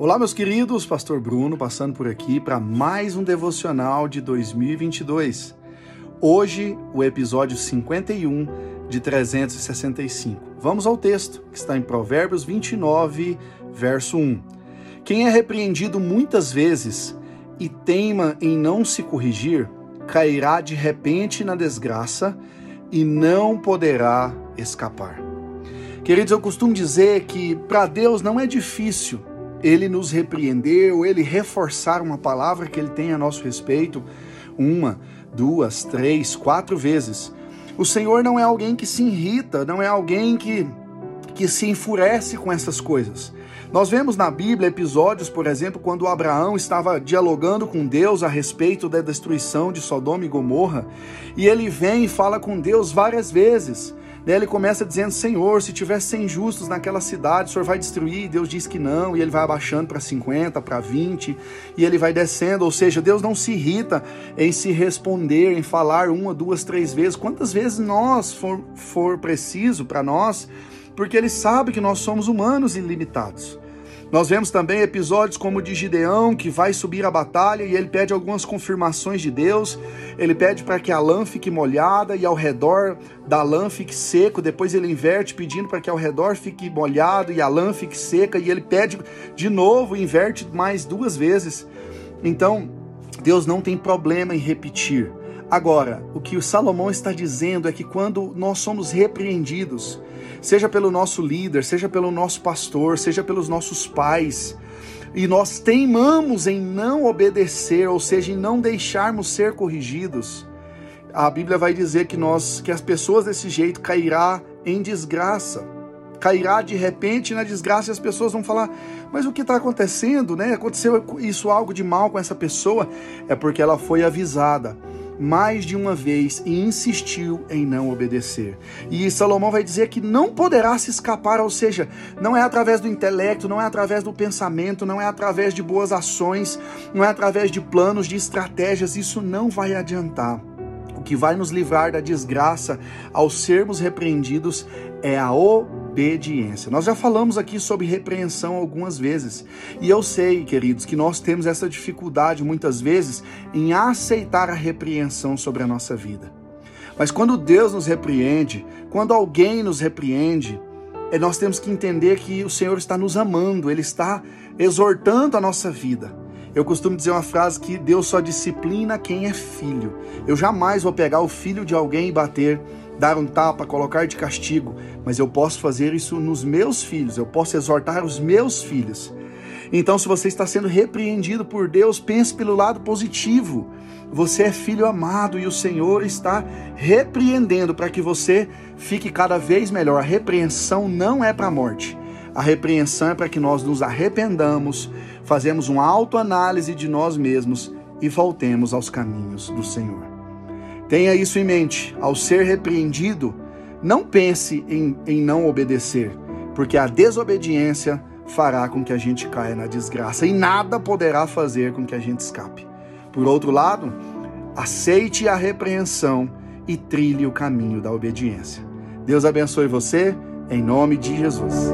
Olá, meus queridos, Pastor Bruno passando por aqui para mais um devocional de 2022. Hoje, o episódio 51 de 365. Vamos ao texto que está em Provérbios 29, verso 1. Quem é repreendido muitas vezes e teima em não se corrigir, cairá de repente na desgraça e não poderá escapar. Queridos, eu costumo dizer que para Deus não é difícil ele nos repreender ou ele reforçar uma palavra que ele tem a nosso respeito uma, duas, três, quatro vezes. O Senhor não é alguém que se irrita, não é alguém que, que se enfurece com essas coisas. Nós vemos na Bíblia episódios, por exemplo, quando Abraão estava dialogando com Deus a respeito da destruição de Sodoma e Gomorra, e ele vem e fala com Deus várias vezes. Daí ele começa dizendo: Senhor, se tiver 100 justos naquela cidade, o Senhor vai destruir? E Deus diz que não, e ele vai abaixando para 50, para 20, e ele vai descendo. Ou seja, Deus não se irrita em se responder, em falar uma, duas, três vezes. Quantas vezes nós for, for preciso para nós, porque ele sabe que nós somos humanos e limitados. Nós vemos também episódios como o de Gideão, que vai subir a batalha e ele pede algumas confirmações de Deus. Ele pede para que a lã fique molhada e ao redor da lã fique seco. Depois ele inverte pedindo para que ao redor fique molhado e a lã fique seca. E ele pede de novo, inverte mais duas vezes. Então, Deus não tem problema em repetir. Agora, o que o Salomão está dizendo é que quando nós somos repreendidos, seja pelo nosso líder, seja pelo nosso pastor, seja pelos nossos pais, e nós teimamos em não obedecer, ou seja, em não deixarmos ser corrigidos, a Bíblia vai dizer que nós, que as pessoas desse jeito cairá em desgraça, cairá de repente na desgraça e as pessoas vão falar: mas o que está acontecendo, né? Aconteceu isso algo de mal com essa pessoa? É porque ela foi avisada mais de uma vez e insistiu em não obedecer. E Salomão vai dizer que não poderá se escapar, ou seja, não é através do intelecto, não é através do pensamento, não é através de boas ações, não é através de planos, de estratégias, isso não vai adiantar. O que vai nos livrar da desgraça ao sermos repreendidos é a obediência. Nós já falamos aqui sobre repreensão algumas vezes, e eu sei, queridos, que nós temos essa dificuldade muitas vezes em aceitar a repreensão sobre a nossa vida. Mas quando Deus nos repreende, quando alguém nos repreende, é, nós temos que entender que o Senhor está nos amando, Ele está exortando a nossa vida. Eu costumo dizer uma frase que Deus só disciplina quem é filho. Eu jamais vou pegar o filho de alguém e bater dar um tapa, colocar de castigo, mas eu posso fazer isso nos meus filhos, eu posso exortar os meus filhos. Então, se você está sendo repreendido por Deus, pense pelo lado positivo. Você é filho amado e o Senhor está repreendendo para que você fique cada vez melhor. A repreensão não é para a morte. A repreensão é para que nós nos arrependamos, fazemos uma autoanálise de nós mesmos e voltemos aos caminhos do Senhor. Tenha isso em mente. Ao ser repreendido, não pense em, em não obedecer, porque a desobediência fará com que a gente caia na desgraça e nada poderá fazer com que a gente escape. Por outro lado, aceite a repreensão e trilhe o caminho da obediência. Deus abençoe você, em nome de Jesus.